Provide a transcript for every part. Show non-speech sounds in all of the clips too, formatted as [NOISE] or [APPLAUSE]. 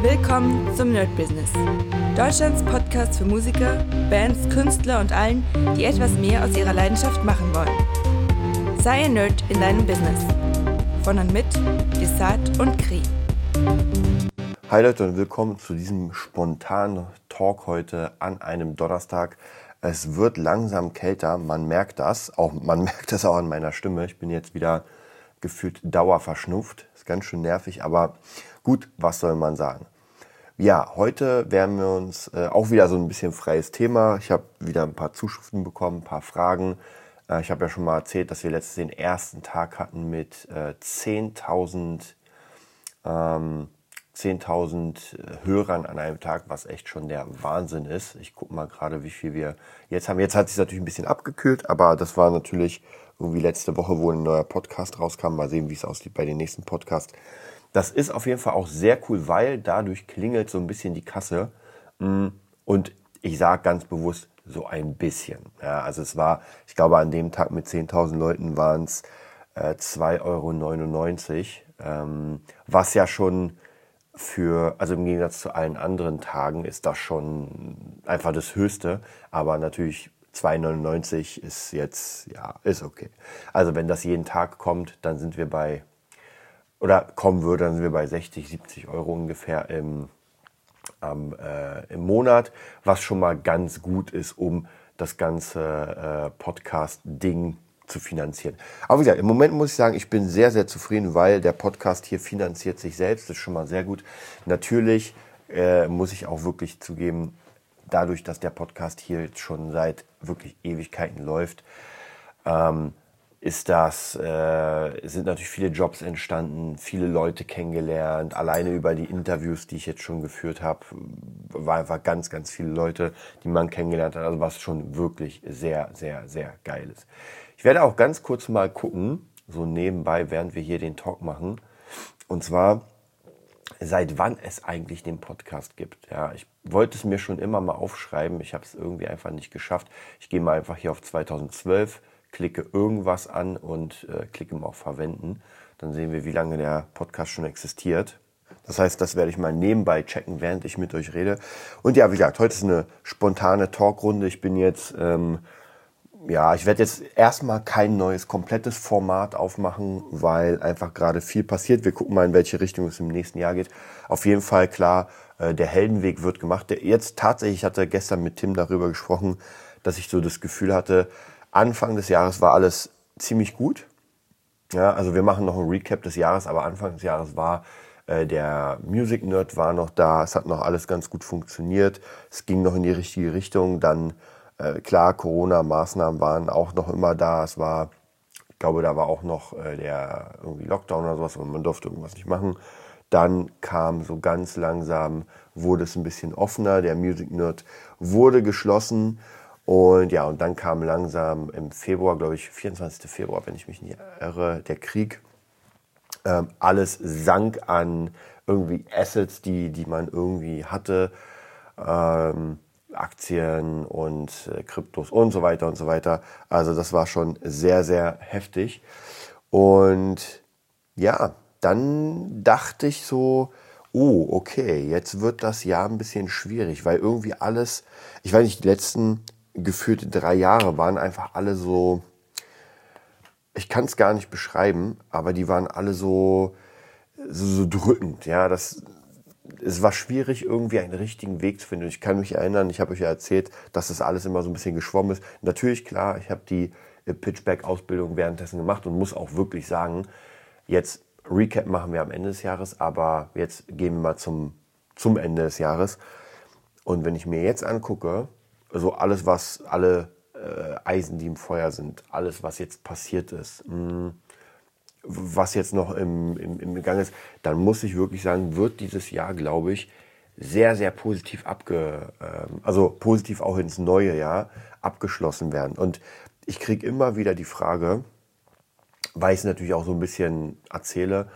Willkommen zum Nerd Business. Deutschlands Podcast für Musiker, Bands, Künstler und allen, die etwas mehr aus ihrer Leidenschaft machen wollen. Sei ein Nerd in deinem Business. Von und mit Desart und Kri. Hi Leute und willkommen zu diesem spontanen Talk heute an einem Donnerstag. Es wird langsam kälter, man merkt das, auch man [LAUGHS] merkt das auch an meiner Stimme. Ich bin jetzt wieder gefühlt dauerverschnupft, ist ganz schön nervig, aber Gut, was soll man sagen? Ja, heute werden wir uns äh, auch wieder so ein bisschen freies Thema. Ich habe wieder ein paar Zuschriften bekommen, ein paar Fragen. Äh, ich habe ja schon mal erzählt, dass wir letztes den ersten Tag hatten mit äh, 10.000 ähm, 10.000 Hörern an einem Tag, was echt schon der Wahnsinn ist. Ich gucke mal gerade, wie viel wir jetzt haben. Jetzt hat sich natürlich ein bisschen abgekühlt, aber das war natürlich irgendwie letzte Woche, wo ein neuer Podcast rauskam. Mal sehen, wie es aussieht bei den nächsten Podcasts. Das ist auf jeden Fall auch sehr cool, weil dadurch klingelt so ein bisschen die Kasse. Mm, und ich sage ganz bewusst so ein bisschen. Ja, also es war, ich glaube, an dem Tag mit 10.000 Leuten waren es äh, 2,99 Euro, ähm, was ja schon für, also im Gegensatz zu allen anderen Tagen ist das schon einfach das Höchste, aber natürlich 2,99 ist jetzt, ja, ist okay. Also wenn das jeden Tag kommt, dann sind wir bei oder kommen würde, dann sind wir bei 60, 70 Euro ungefähr im, ähm, äh, im Monat, was schon mal ganz gut ist, um das ganze äh, Podcast-Ding zu finanzieren. Aber wie gesagt, im Moment muss ich sagen, ich bin sehr, sehr zufrieden, weil der Podcast hier finanziert sich selbst. Das ist schon mal sehr gut. Natürlich äh, muss ich auch wirklich zugeben, dadurch, dass der Podcast hier jetzt schon seit wirklich Ewigkeiten läuft, ähm, ist das, äh, sind natürlich viele Jobs entstanden, viele Leute kennengelernt. Alleine über die Interviews, die ich jetzt schon geführt habe, war einfach ganz, ganz viele Leute, die man kennengelernt hat. Also was schon wirklich sehr, sehr, sehr geil ist. Ich werde auch ganz kurz mal gucken, so nebenbei, während wir hier den Talk machen. Und zwar, seit wann es eigentlich den Podcast gibt. Ja, ich wollte es mir schon immer mal aufschreiben. Ich habe es irgendwie einfach nicht geschafft. Ich gehe mal einfach hier auf 2012 klicke irgendwas an und äh, klicke mal auf Verwenden. Dann sehen wir, wie lange der Podcast schon existiert. Das heißt, das werde ich mal nebenbei checken, während ich mit euch rede. Und ja, wie gesagt, heute ist eine spontane Talkrunde. Ich bin jetzt, ähm, ja, ich werde jetzt erstmal kein neues, komplettes Format aufmachen, weil einfach gerade viel passiert. Wir gucken mal, in welche Richtung es im nächsten Jahr geht. Auf jeden Fall klar, äh, der Heldenweg wird gemacht. Der jetzt tatsächlich, ich hatte gestern mit Tim darüber gesprochen, dass ich so das Gefühl hatte, Anfang des Jahres war alles ziemlich gut. Ja, also wir machen noch ein Recap des Jahres, aber Anfang des Jahres war äh, der Music Nerd war noch da, es hat noch alles ganz gut funktioniert, es ging noch in die richtige Richtung. Dann äh, klar, Corona-Maßnahmen waren auch noch immer da. Es war, ich glaube, da war auch noch äh, der irgendwie Lockdown oder sowas und man durfte irgendwas nicht machen. Dann kam so ganz langsam, wurde es ein bisschen offener. Der Music Nerd wurde geschlossen und ja, und dann kam langsam im Februar, glaube ich, 24. Februar, wenn ich mich nicht irre, der Krieg. Ähm, alles sank an irgendwie Assets, die, die man irgendwie hatte. Ähm, Aktien und äh, Kryptos und so weiter und so weiter. Also das war schon sehr, sehr heftig. Und ja, dann dachte ich so, oh, okay, jetzt wird das Jahr ein bisschen schwierig, weil irgendwie alles, ich weiß nicht, die letzten gefühlte drei Jahre waren einfach alle so, ich kann es gar nicht beschreiben, aber die waren alle so, so, so drückend. Ja, das, es war schwierig, irgendwie einen richtigen Weg zu finden. Ich kann mich erinnern, ich habe euch ja erzählt, dass das alles immer so ein bisschen geschwommen ist. Natürlich, klar, ich habe die äh, Pitchback-Ausbildung währenddessen gemacht und muss auch wirklich sagen, jetzt Recap machen wir am Ende des Jahres, aber jetzt gehen wir mal zum, zum Ende des Jahres. Und wenn ich mir jetzt angucke, also alles, was, alle äh, Eisen, die im Feuer sind, alles, was jetzt passiert ist, mh, hm, was jetzt noch im, im, im Gang ist, dann muss ich wirklich sagen, wird dieses Jahr, glaube ich, sehr, sehr positiv abge, äh, also positiv auch ins neue Jahr abgeschlossen werden. Und ich kriege immer wieder die Frage, weil ich es natürlich auch so ein bisschen erzähle,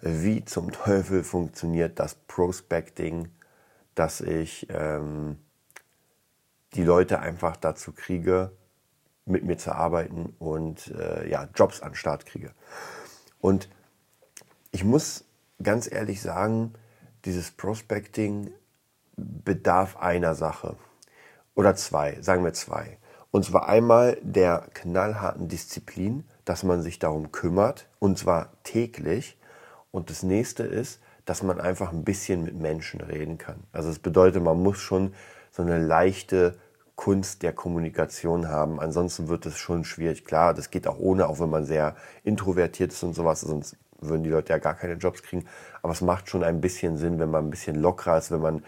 wie zum [LAUGHS] Teufel funktioniert das Prospecting, dass ich ähm, die Leute einfach dazu kriege, mit mir zu arbeiten und äh, ja, Jobs an den Start kriege. Und ich muss ganz ehrlich sagen, dieses Prospecting bedarf einer Sache. Oder zwei, sagen wir zwei. Und zwar einmal der knallharten Disziplin, dass man sich darum kümmert, und zwar täglich. Und das nächste ist, dass man einfach ein bisschen mit Menschen reden kann. Also es bedeutet, man muss schon so eine leichte Kunst der Kommunikation haben. Ansonsten wird es schon schwierig. Klar, das geht auch ohne, auch wenn man sehr introvertiert ist und sowas. Sonst würden die Leute ja gar keine Jobs kriegen. Aber es macht schon ein bisschen Sinn, wenn man ein bisschen lockerer ist, wenn man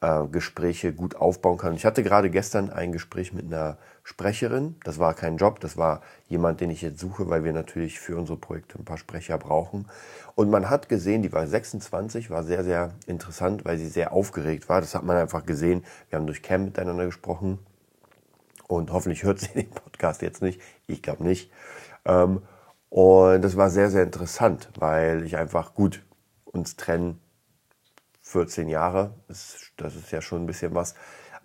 äh, Gespräche gut aufbauen kann. Ich hatte gerade gestern ein Gespräch mit einer Sprecherin. Das war kein Job, das war jemand, den ich jetzt suche, weil wir natürlich für unsere Projekte ein paar Sprecher brauchen. Und man hat gesehen, die war 26, war sehr, sehr interessant, weil sie sehr aufgeregt war. Das hat man einfach gesehen. Wir haben durch Cam miteinander gesprochen. Und hoffentlich hört sie den Podcast jetzt nicht. Ich glaube nicht. Ähm, und das war sehr, sehr interessant, weil ich einfach gut uns trennen 14 Jahre. Das, ist ja schon ein bisschen was.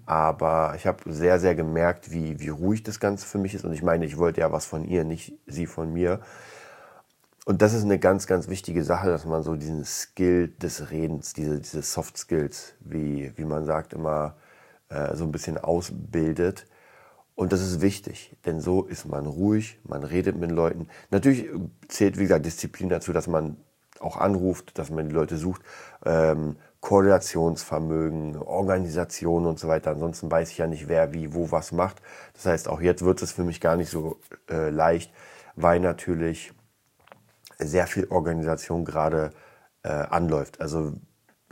Aber ich habe sehr, sehr gemerkt, wie, wie ruhig das Ganze für mich ist. Und ich meine, ich wollte ja was von ihr, nicht sie von mir. Und das ist eine ganz, ganz wichtige Sache, dass man so diesen Skill des Redens, diese, diese Soft Skills, wie, wie man sagt, immer äh, so ein bisschen ausbildet. Und das ist wichtig, denn so ist man ruhig, man redet mit Leuten. Natürlich zählt, wie gesagt, Disziplin dazu, dass man auch anruft, dass man die Leute sucht. Ähm, Koordinationsvermögen, Organisation und so weiter. Ansonsten weiß ich ja nicht, wer wie wo was macht. Das heißt, auch jetzt wird es für mich gar nicht so äh, leicht, weil natürlich sehr viel Organisation gerade äh, anläuft. Also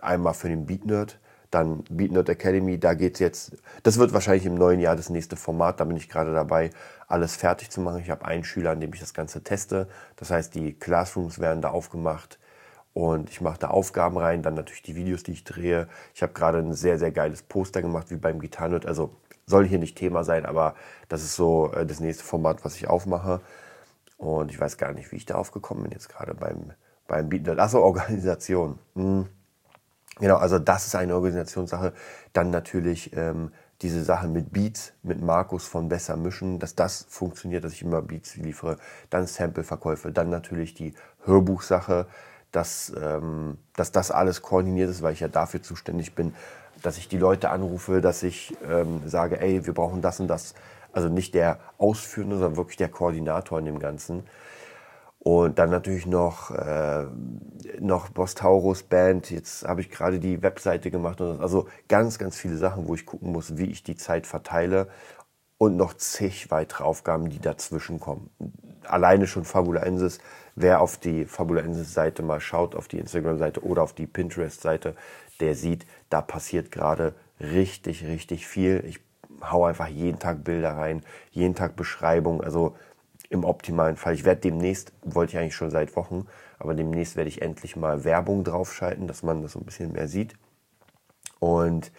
einmal für den Beat Nerd, dann Beat Nerd Academy, da geht's jetzt, das wird wahrscheinlich im neuen Jahr das nächste Format, da bin ich gerade dabei, alles fertig zu machen. Ich habe einen Schüler, an dem ich das Ganze teste. Das heißt, die Classrooms werden da aufgemacht und ich mache da Aufgaben rein, dann natürlich die Videos, die ich drehe. Ich habe gerade ein sehr, sehr geiles Poster gemacht, wie beim Gitarrenhut. Also soll hier nicht Thema sein, aber das ist so äh, das nächste Format, was ich aufmache. Und ich weiß gar nicht, wie ich da aufgekommen bin, jetzt gerade beim, beim Beat. Achso, Organisation. Hm. Genau, also das ist eine Organisationssache. Dann natürlich ähm, diese Sache mit Beats, mit Markus von Besser Mischen, dass das funktioniert, dass ich immer Beats liefere. Dann Sample-Verkäufe. Dann natürlich die Hörbuchsache dass, ähm, dass das alles koordiniert ist, weil ich ja dafür zuständig bin, dass ich die Leute anrufe, dass ich ähm, sage, ey, wir brauchen das und das. Also nicht der Ausführende, sondern wirklich der Koordinator in dem Ganzen. Und dann natürlich noch, äh, noch Boss Taurus Band. Jetzt habe ich gerade die Webseite gemacht. Also ganz, ganz viele Sachen, wo ich gucken muss, wie ich die Zeit verteile. Und noch zig weitere Aufgaben, die dazwischen kommen. Alleine schon Fabulensis Wer auf die Fabulensis-Seite mal schaut, auf die Instagram-Seite oder auf die Pinterest-Seite, der sieht, da passiert gerade richtig, richtig viel. Ich hau einfach jeden Tag Bilder rein, jeden Tag Beschreibung. Also im optimalen Fall. Ich werde demnächst, wollte ich eigentlich schon seit Wochen, aber demnächst werde ich endlich mal Werbung draufschalten, dass man das so ein bisschen mehr sieht. Und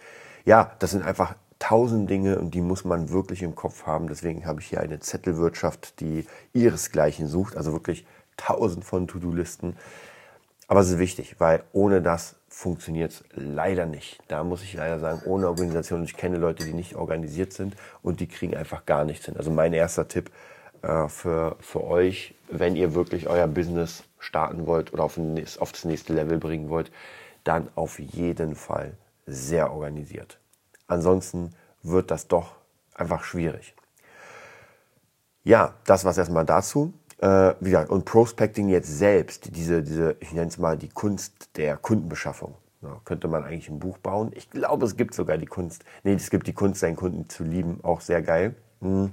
ja, das sind einfach tausend Dinge und die muss man wirklich im Kopf haben. Deswegen habe ich hier eine Zettelwirtschaft, die ihresgleichen sucht. Also wirklich tausend von To-Do-Listen. Aber es ist wichtig, weil ohne das funktioniert es leider nicht. Da muss ich leider sagen, ohne Organisation. Ich kenne Leute, die nicht organisiert sind und die kriegen einfach gar nichts hin. Also mein erster Tipp äh, für, für euch, wenn ihr wirklich euer Business starten wollt oder auf, auf das nächste Level bringen wollt, dann auf jeden Fall sehr organisiert. Ansonsten wird das doch einfach schwierig. Ja, das war es erstmal dazu äh, wie gesagt, und Prospecting jetzt selbst, diese, diese ich nenne es mal die Kunst der Kundenbeschaffung. Ja, könnte man eigentlich ein Buch bauen. Ich glaube, es gibt sogar die Kunst, nee, es gibt die Kunst, seinen Kunden zu lieben, auch sehr geil. Hm.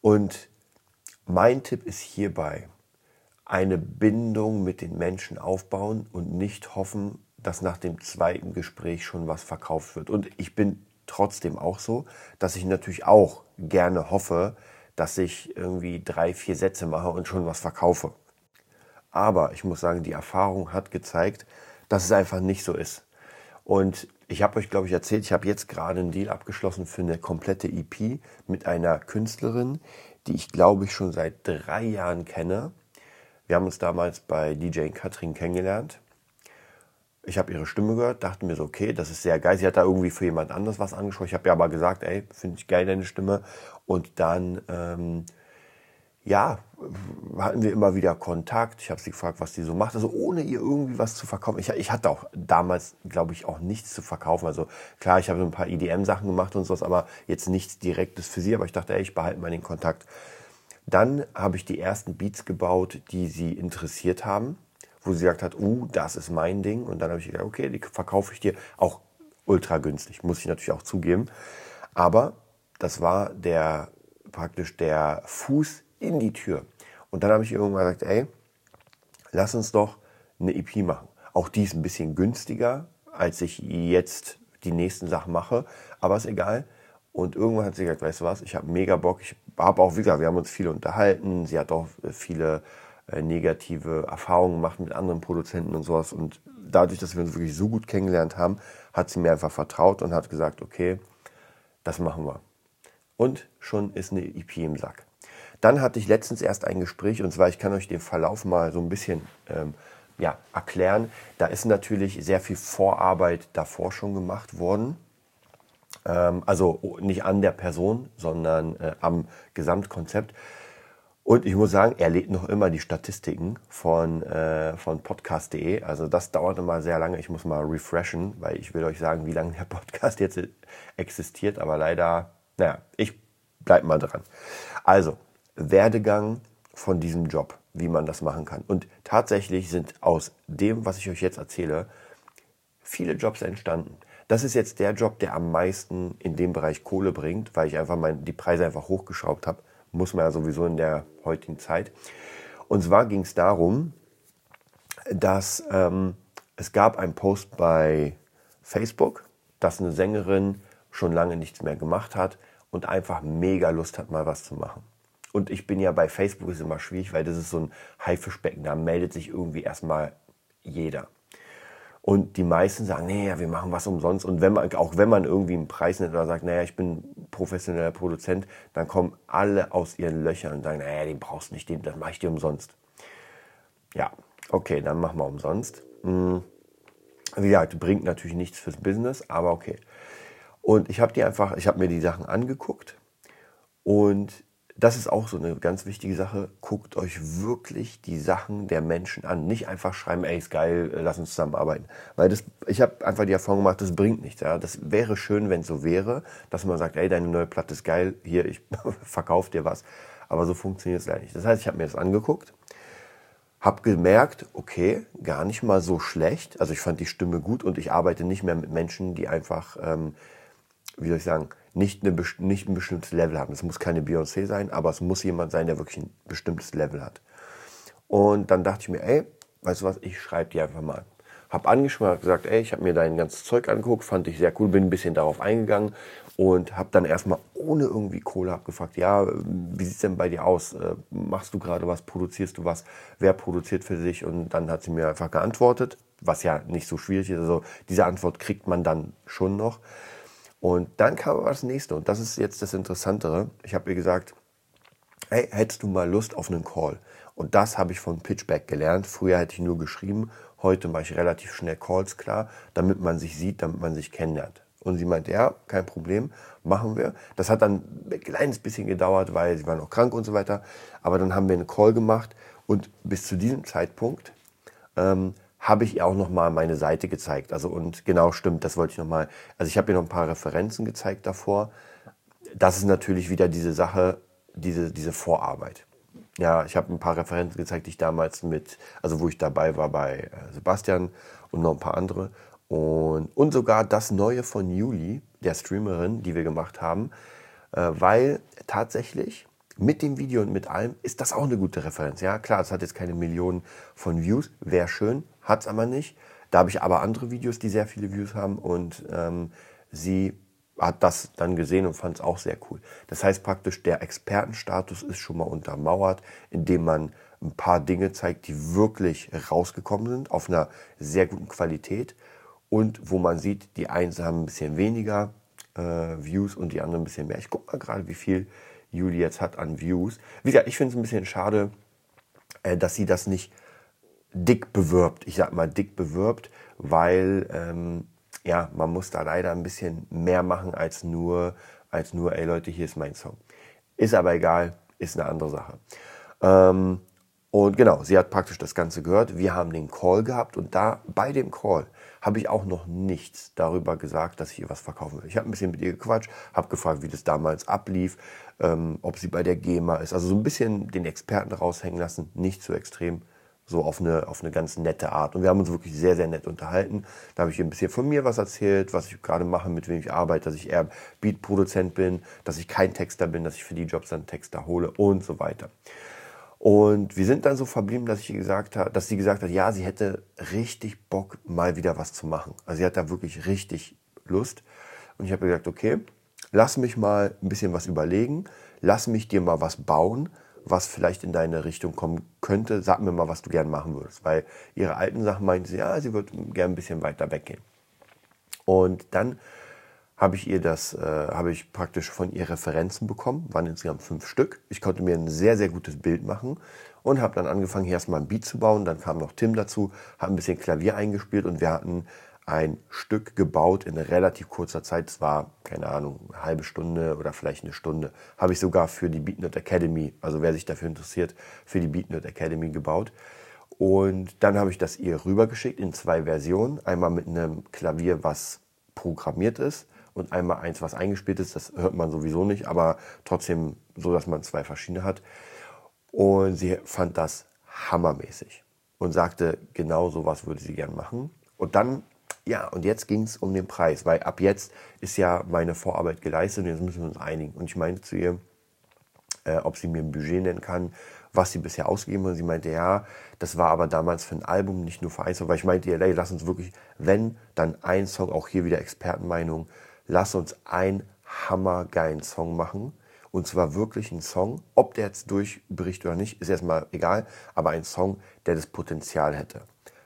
Und mein Tipp ist hierbei, eine Bindung mit den Menschen aufbauen und nicht hoffen, dass nach dem zweiten Gespräch schon was verkauft wird. Und ich bin trotzdem auch so, dass ich natürlich auch gerne hoffe, dass ich irgendwie drei, vier Sätze mache und schon was verkaufe. Aber ich muss sagen, die Erfahrung hat gezeigt, dass es einfach nicht so ist. Und ich habe euch, glaube ich, erzählt, ich habe jetzt gerade einen Deal abgeschlossen für eine komplette EP mit einer Künstlerin, die ich, glaube ich, schon seit drei Jahren kenne. Wir haben uns damals bei DJ Katrin kennengelernt ich habe ihre Stimme gehört, dachte mir so, okay, das ist sehr geil. Sie hat da irgendwie für jemand anderes was angeschaut. Ich habe ja aber gesagt, ey, finde ich geil deine Stimme. Und dann ähm, ja, hatten wir immer wieder Kontakt. Ich habe sie gefragt, was die so macht. Also ohne ihr irgendwie was zu verkaufen. Ich, ich hatte auch damals, glaube ich, auch nichts zu verkaufen. Also klar, ich habe ein paar EDM-Sachen gemacht und sowas, aber jetzt nichts Direktes für sie. Aber ich dachte, ey, ich behalte mal den Kontakt. Dann habe ich die ersten Beats gebaut, die sie interessiert haben, wo sie gesagt hat, uh, das ist mein Ding. Und dann habe ich gesagt, okay, die verkaufe ich dir auch ultra günstig, muss ich natürlich auch zugeben. Aber das war der praktisch der Fuß in die Tür. Und dann habe ich irgendwann gesagt, ey, lass uns doch eine EP machen. Auch die ist ein bisschen günstiger, als ich jetzt die nächsten Sachen mache, aber ist egal. Und irgendwann hat sie gesagt, weißt du was, ich habe mega Bock. Ich habe auch, wie gesagt, wir haben uns viel unterhalten. Sie hat auch äh, viele äh, negative Erfahrungen gemacht mit anderen Produzenten und sowas. Und dadurch, dass wir uns wirklich so gut kennengelernt haben, hat sie mir einfach vertraut und hat gesagt, okay, das machen wir. Und schon ist eine EP im Sack. Dann hatte ich letztens erst ein Gespräch und zwar, ich kann euch den Verlauf mal so ein bisschen ähm, ja, erklären. Da ist natürlich sehr viel Vorarbeit davor schon gemacht worden. Ähm, also nicht an der Person, sondern äh, am Gesamtkonzept. Und ich muss sagen, er lädt noch immer die Statistiken von, äh, von podcast.de. Also das dauert immer sehr lange. Ich muss mal refreshen, weil ich will euch sagen, wie lange der Podcast jetzt existiert. Aber leider, naja, ich bleib mal dran. Also, Werdegang von diesem Job, wie man das machen kann. Und tatsächlich sind aus dem, was ich euch jetzt erzähle, viele Jobs entstanden. Das ist jetzt der Job, der am meisten in dem Bereich Kohle bringt, weil ich einfach mein, die Preise einfach hochgeschraubt habe. Muss man ja sowieso in der heutigen Zeit. Und zwar ging es darum, dass ähm, es gab einen Post bei Facebook, dass eine Sängerin schon lange nichts mehr gemacht hat und einfach mega Lust hat, mal was zu machen. Und ich bin ja bei Facebook ist immer schwierig, weil das ist so ein Haifischbecken. Da meldet sich irgendwie erstmal jeder. Und die meisten sagen, nee, ja, wir machen was umsonst. Und wenn man, auch wenn man irgendwie einen Preis nennt oder sagt, naja, ich bin professioneller Produzent, dann kommen alle aus ihren Löchern und sagen, naja, den brauchst du nicht, den, das mache ich dir umsonst. Ja, okay, dann machen wir umsonst. Hm. Wie gesagt, bringt natürlich nichts fürs Business, aber okay. Und ich habe die einfach, ich habe mir die Sachen angeguckt und das ist auch so eine ganz wichtige Sache. Guckt euch wirklich die Sachen der Menschen an. Nicht einfach schreiben, ey, ist geil, äh, lass uns zusammenarbeiten. Weil das, ich habe einfach die Erfahrung gemacht, das bringt nichts. Ja. Das wäre schön, wenn es so wäre, dass man sagt, ey, deine neue Platte ist geil, hier, ich [LAUGHS] verkaufe dir was. Aber so funktioniert es leider nicht. Das heißt, ich habe mir das angeguckt, habe gemerkt, okay, gar nicht mal so schlecht. Also ich fand die Stimme gut und ich arbeite nicht mehr mit Menschen, die einfach, ähm, wie soll ich sagen, nicht, eine, nicht ein bestimmtes Level haben. Es muss keine Beyoncé sein, aber es muss jemand sein, der wirklich ein bestimmtes Level hat. Und dann dachte ich mir, ey, weißt du was, ich schreibe dir einfach mal. Hab angeschrieben, hab gesagt, ey, ich habe mir dein ganzes Zeug angeguckt, fand ich sehr cool, bin ein bisschen darauf eingegangen und habe dann erstmal ohne irgendwie Kohle abgefragt, ja, wie sieht's denn bei dir aus? Äh, machst du gerade was, produzierst du was? Wer produziert für sich? Und dann hat sie mir einfach geantwortet, was ja nicht so schwierig ist. Also diese Antwort kriegt man dann schon noch. Und dann kam aber das nächste und das ist jetzt das Interessantere. Ich habe ihr gesagt, hey, hättest du mal Lust auf einen Call? Und das habe ich von Pitchback gelernt. Früher hätte ich nur geschrieben, heute mache ich relativ schnell Calls klar, damit man sich sieht, damit man sich kennenlernt. Und sie meinte, ja, kein Problem, machen wir. Das hat dann ein kleines bisschen gedauert, weil sie war noch krank und so weiter. Aber dann haben wir einen Call gemacht und bis zu diesem Zeitpunkt ähm, habe ich ihr auch noch mal meine Seite gezeigt. Also und genau stimmt, das wollte ich noch mal. Also ich habe ihr noch ein paar Referenzen gezeigt davor. Das ist natürlich wieder diese Sache, diese diese Vorarbeit. Ja, ich habe ein paar Referenzen gezeigt, die ich damals mit, also wo ich dabei war bei äh, Sebastian und noch ein paar andere. Und, und sogar das Neue von Juli, der Streamerin, die wir gemacht haben, äh, weil tatsächlich mit dem Video und mit allem ist das auch eine gute Referenz. Ja, klar, es hat jetzt keine Millionen von Views, wäre schön, hat es aber nicht. Da habe ich aber andere Videos, die sehr viele Views haben und ähm, sie hat das dann gesehen und fand es auch sehr cool. Das heißt praktisch, der Expertenstatus ist schon mal untermauert, indem man ein paar Dinge zeigt, die wirklich rausgekommen sind, auf einer sehr guten Qualität und wo man sieht, die einen haben ein bisschen weniger äh, Views und die anderen ein bisschen mehr. Ich gucke mal gerade, wie viel Juli jetzt hat an Views. Wie gesagt, ich finde es ein bisschen schade, äh, dass sie das nicht dick bewirbt. Ich sag mal dick bewirbt, weil ähm, ja, man muss da leider ein bisschen mehr machen als nur, als nur, ey Leute, hier ist mein Song. Ist aber egal. ist eine andere Sache. Ähm, und genau, sie hat praktisch das Ganze gehört. Wir haben den Call gehabt und da bei dem Call habe ich auch noch nichts darüber gesagt, dass ich ihr was verkaufen will. Ich habe ein bisschen mit ihr gequatscht, habe gefragt, wie das damals ablief, ähm, ob sie bei der GEMA ist. Also so ein bisschen den Experten raushängen lassen, nicht zu extrem, so auf eine, auf eine ganz nette Art. Und wir haben uns wirklich sehr, sehr nett unterhalten. Da habe ich ihr ein bisschen von mir was erzählt, was ich gerade mache, mit wem ich arbeite, dass ich eher Beat-Produzent bin, dass ich kein Texter bin, dass ich für die Jobs dann Texter hole und so weiter. Und wir sind dann so verblieben, dass, ich gesagt habe, dass sie gesagt hat, ja, sie hätte richtig Bock, mal wieder was zu machen. Also sie hat da wirklich richtig Lust. Und ich habe gesagt, okay, lass mich mal ein bisschen was überlegen, lass mich dir mal was bauen, was vielleicht in deine Richtung kommen könnte. Sag mir mal, was du gern machen würdest. Weil ihre alten Sachen meinte sie, ja, sie würde gern ein bisschen weiter weggehen. Und dann habe ich ihr das, äh, habe ich praktisch von ihr Referenzen bekommen, waren insgesamt fünf Stück. Ich konnte mir ein sehr, sehr gutes Bild machen und habe dann angefangen, hier erstmal ein Beat zu bauen. Dann kam noch Tim dazu, hat ein bisschen Klavier eingespielt und wir hatten ein Stück gebaut in relativ kurzer Zeit. Es war, keine Ahnung, eine halbe Stunde oder vielleicht eine Stunde. Habe ich sogar für die Beatnut Academy, also wer sich dafür interessiert, für die Beatnut Academy gebaut. Und dann habe ich das ihr rübergeschickt in zwei Versionen. Einmal mit einem Klavier, was programmiert ist und einmal eins, was eingespielt ist. Das hört man sowieso nicht, aber trotzdem so, dass man zwei verschiedene hat. Und sie fand das hammermäßig und sagte, genau so was würde sie gern machen. Und dann, ja, und jetzt ging es um den Preis, weil ab jetzt ist ja meine Vorarbeit geleistet und jetzt müssen wir uns einigen. Und ich meinte zu ihr, äh, ob sie mir ein Budget nennen kann, was sie bisher ausgegeben hat. Und sie meinte, ja, das war aber damals für ein Album, nicht nur für ein Song, weil ich meinte, ey, lass uns wirklich, wenn, dann ein Song, auch hier wieder Expertenmeinung, lass uns einen hammergeilen Song machen. Und zwar wirklich ein Song, ob der jetzt durchbricht oder nicht, ist erstmal egal, aber ein Song, der das Potenzial hätte.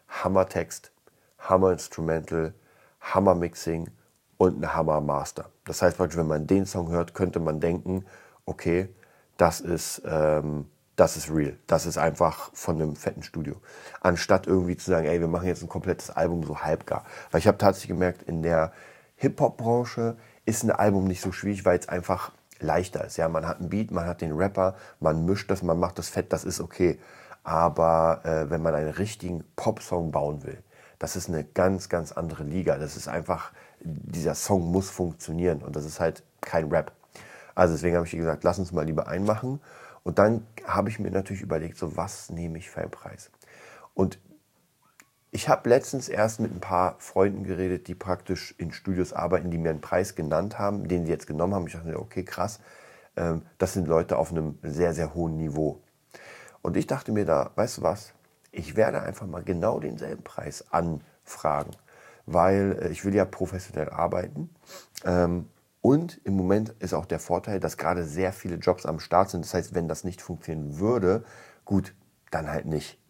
Hammer-Text, Hammer-Instrumental, Hammer-Mixing und ein Hammer-Master. Das heißt praktisch, wenn man den Song hört, könnte man denken, okay, das ist, ähm, das ist real. Das ist einfach von einem fetten Studio. Anstatt irgendwie zu sagen, ey, wir machen jetzt ein komplettes Album so halbgar. Weil ich habe tatsächlich gemerkt, in der Hip-Hop-Branche ist ein Album nicht so schwierig, weil es einfach leichter ist. Ja, man hat einen Beat, man hat den Rapper, man mischt das, man macht das fett, das ist okay. Aber äh, wenn man einen richtigen Pop-Song bauen will, das ist eine ganz, ganz andere Liga. Das ist einfach, dieser Song muss funktionieren und das ist halt kein Rap. Also deswegen habe ich gesagt, lass uns mal lieber einmachen. Und dann habe ich mir natürlich überlegt, so was nehme ich für einen Preis? Und ich habe letztens erst mit ein paar Freunden geredet, die praktisch in Studios arbeiten, die mir einen Preis genannt haben, den sie jetzt genommen haben. Ich dachte, okay, krass, ähm, das sind Leute auf einem sehr, sehr hohen Niveau. Und ich dachte mir da, weißt du was, ich werde einfach mal genau denselben Preis anfragen, weil äh, ich will ja professionell arbeiten. Ähm, und im Moment ist auch der Vorteil, dass gerade sehr viele Jobs am Start sind. Das heißt, wenn das nicht funktionieren würde, gut, dann halt nicht.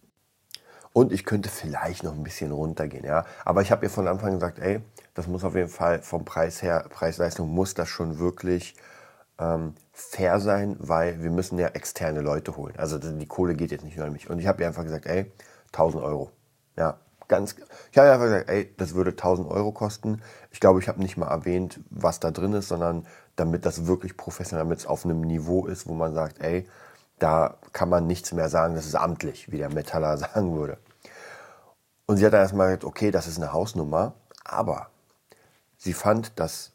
Und ich könnte vielleicht noch ein bisschen runtergehen, ja. Aber ich habe ihr von Anfang gesagt, ey, das muss auf jeden Fall vom Preis her, Preis-Leistung muss das schon wirklich ähm, fair sein, weil wir müssen ja externe Leute holen. Also die Kohle geht jetzt nicht nur an mich. Und ich habe ihr einfach gesagt, ey, 1000 Euro. Ja, ganz. Ich habe einfach gesagt, ey, das würde 1000 Euro kosten. Ich glaube, ich habe nicht mal erwähnt, was da drin ist, sondern damit das wirklich professionell, damit es auf einem Niveau ist, wo man sagt, ey, da kann man nichts mehr sagen, das ist amtlich, wie der Metaller [LAUGHS] sagen würde. Und sie hat dann erstmal gesagt, okay, das ist eine Hausnummer, aber sie fand das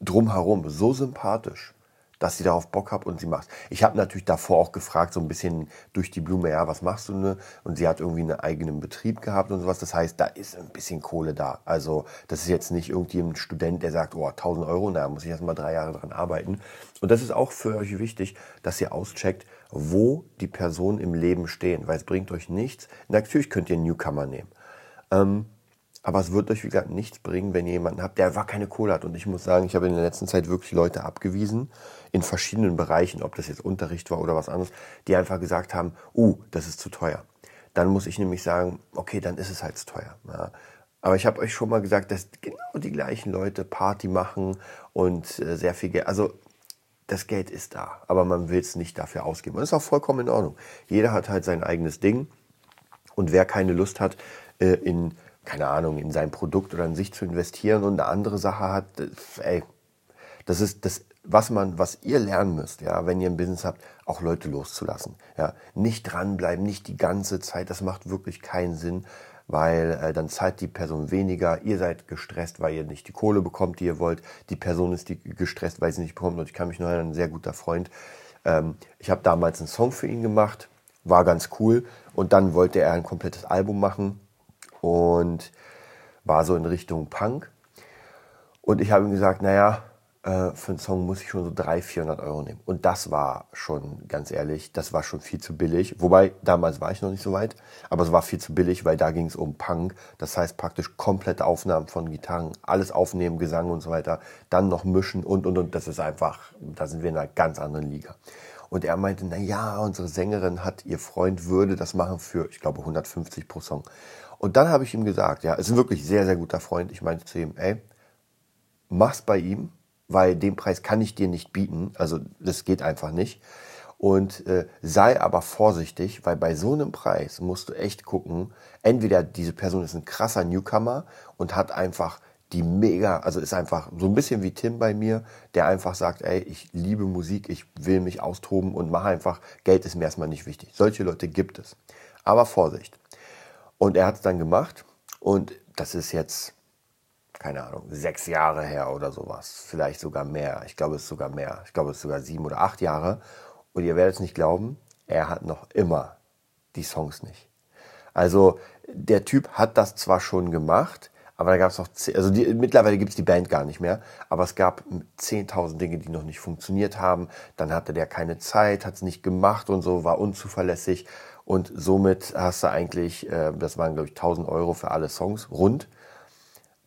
drumherum so sympathisch, dass sie darauf Bock hat und sie macht. Ich habe natürlich davor auch gefragt, so ein bisschen durch die Blume, ja, was machst du ne? Und sie hat irgendwie einen eigenen Betrieb gehabt und sowas. Das heißt, da ist ein bisschen Kohle da. Also das ist jetzt nicht irgendjemand Student, der sagt, oh, 1000 Euro, na, muss ich erst mal drei Jahre dran arbeiten. Und das ist auch für euch wichtig, dass ihr auscheckt, wo die Personen im Leben stehen, weil es bringt euch nichts. Natürlich könnt ihr Newcomer nehmen. Ähm, aber es wird euch, wie gesagt, nichts bringen, wenn ihr jemanden habt, der einfach keine Kohle hat. Und ich muss sagen, ich habe in der letzten Zeit wirklich Leute abgewiesen, in verschiedenen Bereichen, ob das jetzt Unterricht war oder was anderes, die einfach gesagt haben, uh, das ist zu teuer. Dann muss ich nämlich sagen, okay, dann ist es halt zu teuer. Ja. Aber ich habe euch schon mal gesagt, dass genau die gleichen Leute Party machen und äh, sehr viel Geld. Also das Geld ist da, aber man will es nicht dafür ausgeben. Und das ist auch vollkommen in Ordnung. Jeder hat halt sein eigenes Ding. Und wer keine Lust hat, äh, in keine Ahnung, in sein Produkt oder in sich zu investieren und eine andere Sache hat, ey, das ist, das was man, was ihr lernen müsst, ja, wenn ihr ein Business habt, auch Leute loszulassen. Ja, nicht dranbleiben, nicht die ganze Zeit. Das macht wirklich keinen Sinn, weil äh, dann zahlt die Person weniger. Ihr seid gestresst, weil ihr nicht die Kohle bekommt, die ihr wollt. Die Person ist die gestresst, weil sie nicht bekommt. Und ich kann mich noch erinnern, ein sehr guter Freund. Ähm, ich habe damals einen Song für ihn gemacht, war ganz cool. Und dann wollte er ein komplettes Album machen und war so in Richtung Punk. Und ich habe ihm gesagt, naja, äh, für einen Song muss ich schon so 300, 400 Euro nehmen. Und das war schon, ganz ehrlich, das war schon viel zu billig. Wobei, damals war ich noch nicht so weit, aber es war viel zu billig, weil da ging es um Punk. Das heißt praktisch komplette Aufnahmen von Gitarren, alles aufnehmen, Gesang und so weiter, dann noch mischen und, und, und. Das ist einfach, da sind wir in einer ganz anderen Liga. Und er meinte, na ja, unsere Sängerin hat, ihr Freund würde das machen für, ich glaube, 150 pro Song. Und dann habe ich ihm gesagt, ja, ist ein wirklich sehr, sehr guter Freund. Ich meinte zu ihm, ey, mach's bei ihm, weil den Preis kann ich dir nicht bieten. Also das geht einfach nicht. Und äh, sei aber vorsichtig, weil bei so einem Preis musst du echt gucken, entweder diese Person ist ein krasser Newcomer und hat einfach die mega, also ist einfach so ein bisschen wie Tim bei mir, der einfach sagt, ey, ich liebe Musik, ich will mich austoben und mache einfach, Geld ist mir erstmal nicht wichtig. Solche Leute gibt es. Aber Vorsicht. Und er hat es dann gemacht und das ist jetzt keine Ahnung, sechs Jahre her oder sowas. Vielleicht sogar mehr. Ich glaube, es ist sogar mehr. Ich glaube, es ist sogar sieben oder acht Jahre. Und ihr werdet es nicht glauben, er hat noch immer die Songs nicht. Also der Typ hat das zwar schon gemacht, aber da gab es noch, also die, mittlerweile gibt es die Band gar nicht mehr, aber es gab 10.000 Dinge, die noch nicht funktioniert haben. Dann hatte der keine Zeit, hat es nicht gemacht und so, war unzuverlässig. Und somit hast du eigentlich, äh, das waren glaube ich 1000 Euro für alle Songs rund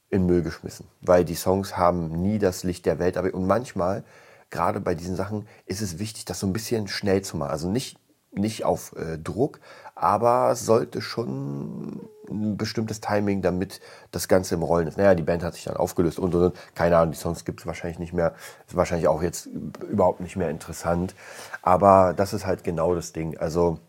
in Müll geschmissen, weil die Songs haben nie das Licht der Welt. Aber und manchmal, gerade bei diesen Sachen, ist es wichtig, das so ein bisschen schnell zu machen. Also nicht nicht auf äh, Druck, aber es sollte schon ein bestimmtes Timing, damit das Ganze im Rollen ist. Naja, die Band hat sich dann aufgelöst und, und, und. keine Ahnung, die Songs gibt es wahrscheinlich nicht mehr. Ist wahrscheinlich auch jetzt überhaupt nicht mehr interessant. Aber das ist halt genau das Ding. Also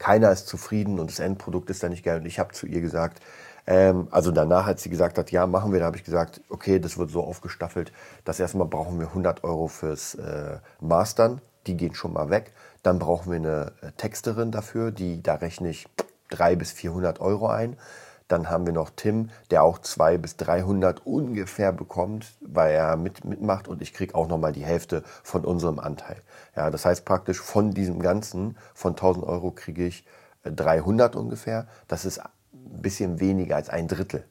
keiner ist zufrieden und das Endprodukt ist dann nicht geil. Und ich habe zu ihr gesagt, ähm, also danach, als sie gesagt hat, ja, machen wir, da habe ich gesagt, okay, das wird so aufgestaffelt, dass erstmal brauchen wir 100 Euro fürs äh, Mastern, die gehen schon mal weg. Dann brauchen wir eine äh, Texterin dafür, die da rechne ich 300 bis 400 Euro ein. Dann haben wir noch Tim, der auch 200 bis 300 ungefähr bekommt, weil er mit, mitmacht und ich kriege auch nochmal die Hälfte von unserem Anteil. Ja, das heißt praktisch von diesem Ganzen, von 1000 Euro kriege ich 300 äh, ungefähr. Das ist ein bisschen weniger als ein Drittel.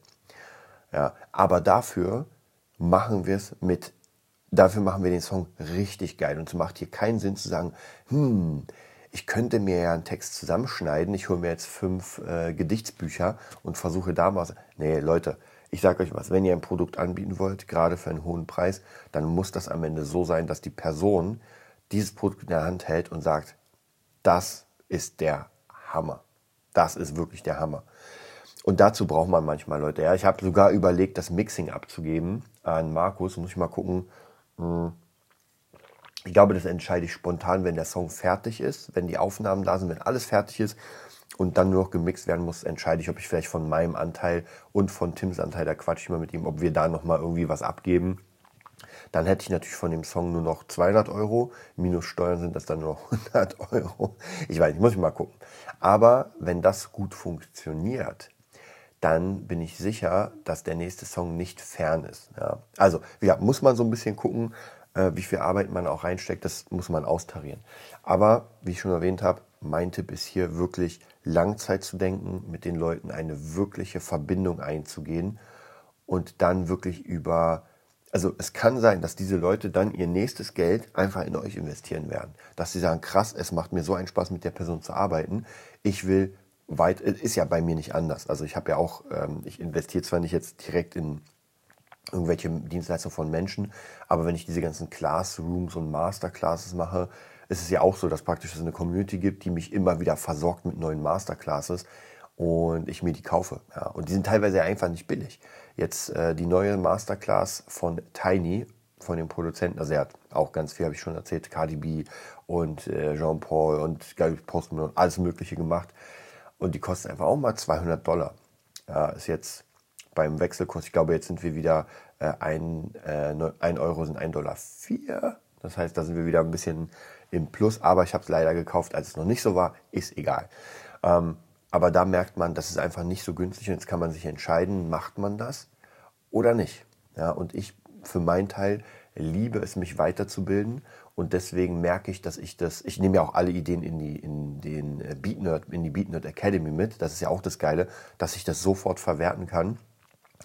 Ja, aber dafür machen wir es mit, dafür machen wir den Song richtig geil. Und es macht hier keinen Sinn zu sagen, hm, ich könnte mir ja einen Text zusammenschneiden, ich hole mir jetzt fünf äh, Gedichtsbücher und versuche da was. Nee, Leute, ich sage euch was, wenn ihr ein Produkt anbieten wollt, gerade für einen hohen Preis, dann muss das am Ende so sein, dass die Person dieses Produkt in der Hand hält und sagt, das ist der Hammer. Das ist wirklich der Hammer. Und dazu braucht man manchmal Leute. Ja, ich habe sogar überlegt, das Mixing abzugeben an Markus. Muss ich mal gucken. Ich glaube, das entscheide ich spontan, wenn der Song fertig ist, wenn die Aufnahmen da sind, wenn alles fertig ist und dann nur noch gemixt werden muss, entscheide ich, ob ich vielleicht von meinem Anteil und von Tims Anteil, da quatsche ich mal mit ihm, ob wir da nochmal irgendwie was abgeben. Dann hätte ich natürlich von dem Song nur noch 200 Euro. Minus Steuern sind das dann nur noch [LAUGHS] 100 Euro. Ich weiß nicht, muss ich mal gucken. Aber wenn das gut funktioniert, dann bin ich sicher, dass der nächste Song nicht fern ist. Ja. Also, ja, muss man so ein bisschen gucken, äh, wie viel Arbeit man auch reinsteckt, das muss man austarieren. Aber, wie ich schon erwähnt habe, mein Tipp ist hier wirklich Langzeit zu denken, mit den Leuten eine wirkliche Verbindung einzugehen und dann wirklich über also es kann sein, dass diese Leute dann ihr nächstes Geld einfach in euch investieren werden. Dass sie sagen, krass, es macht mir so einen Spaß, mit der Person zu arbeiten. Ich will weit, ist ja bei mir nicht anders. Also ich habe ja auch, ähm, ich investiere zwar nicht jetzt direkt in irgendwelche Dienstleistungen von Menschen, aber wenn ich diese ganzen Classrooms und Masterclasses mache, ist es ja auch so, dass praktisch es eine Community gibt, die mich immer wieder versorgt mit neuen Masterclasses und ich mir die kaufe. Ja. Und die sind teilweise einfach nicht billig. Jetzt äh, die neue Masterclass von Tiny, von dem Produzenten, also er hat auch ganz viel, habe ich schon erzählt, Cardi B und äh, Jean-Paul und Gary Postman und alles Mögliche gemacht. Und die kosten einfach auch mal 200 Dollar. Ja, ist jetzt beim Wechselkurs. Ich glaube, jetzt sind wir wieder äh, äh, Euro sind 1,04 Dollar. Das heißt, da sind wir wieder ein bisschen im Plus. Aber ich habe es leider gekauft, als es noch nicht so war. Ist egal. Ähm, aber da merkt man, das ist einfach nicht so günstig. Und jetzt kann man sich entscheiden, macht man das oder nicht. Ja, und ich für meinen Teil liebe es, mich weiterzubilden. Und deswegen merke ich, dass ich das, ich nehme ja auch alle Ideen in die, in den äh, Beat Nerd, in die Beat Nerd Academy mit. Das ist ja auch das Geile, dass ich das sofort verwerten kann.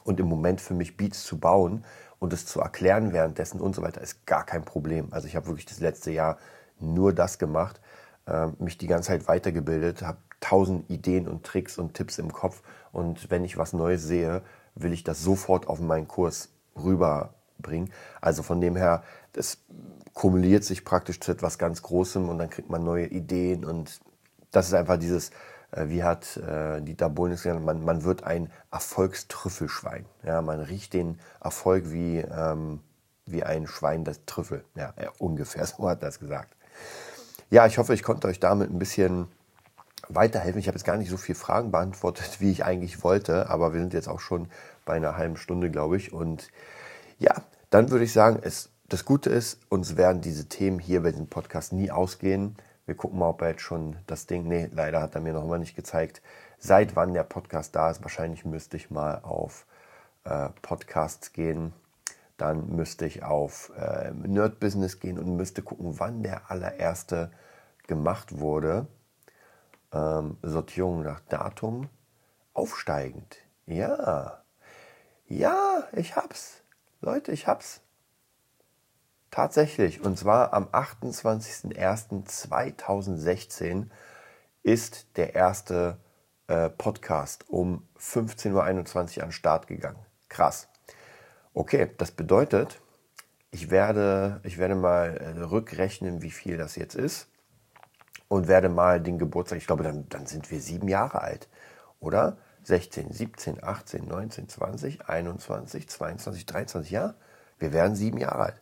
Und im Moment für mich Beats zu bauen und es zu erklären währenddessen und so weiter ist gar kein Problem. Also ich habe wirklich das letzte Jahr nur das gemacht, äh, mich die ganze Zeit weitergebildet, habe tausend Ideen und Tricks und Tipps im Kopf. Und wenn ich was Neues sehe, will ich das sofort auf meinen Kurs rüberbringen. Also von dem her, das kumuliert sich praktisch zu etwas ganz Großem und dann kriegt man neue Ideen und das ist einfach dieses, wie hat äh, Dieter Bohlen gesagt, man, man wird ein Erfolgstrüffelschwein. Ja, man riecht den Erfolg wie, ähm, wie ein Schwein das Trüffel. Ja, ungefähr [LAUGHS] so hat das gesagt. Ja, ich hoffe, ich konnte euch damit ein bisschen weiterhelfen. Ich habe jetzt gar nicht so viele Fragen beantwortet, [LAUGHS] wie ich eigentlich wollte, aber wir sind jetzt auch schon bei einer halben Stunde, glaube ich. Und ja, dann würde ich sagen, es, das Gute ist, uns werden diese Themen hier bei diesem Podcast nie ausgehen. Wir gucken mal, ob er jetzt schon das Ding, nee, leider hat er mir noch immer nicht gezeigt, seit wann der Podcast da ist. Wahrscheinlich müsste ich mal auf äh, Podcasts gehen. Dann müsste ich auf äh, Nerd Business gehen und müsste gucken, wann der allererste gemacht wurde ähm, Sortierung nach Datum aufsteigend. Ja, ja, ich hab's. Leute, ich hab's. Tatsächlich. Und zwar am 28.01.2016 ist der erste äh, Podcast um 15.21 Uhr an den Start gegangen. Krass. Okay, das bedeutet, ich werde, ich werde mal äh, rückrechnen, wie viel das jetzt ist und werde mal den Geburtstag, ich glaube, dann, dann sind wir sieben Jahre alt, oder? 16, 17, 18, 19, 20, 21, 22, 23, ja, wir werden sieben Jahre alt.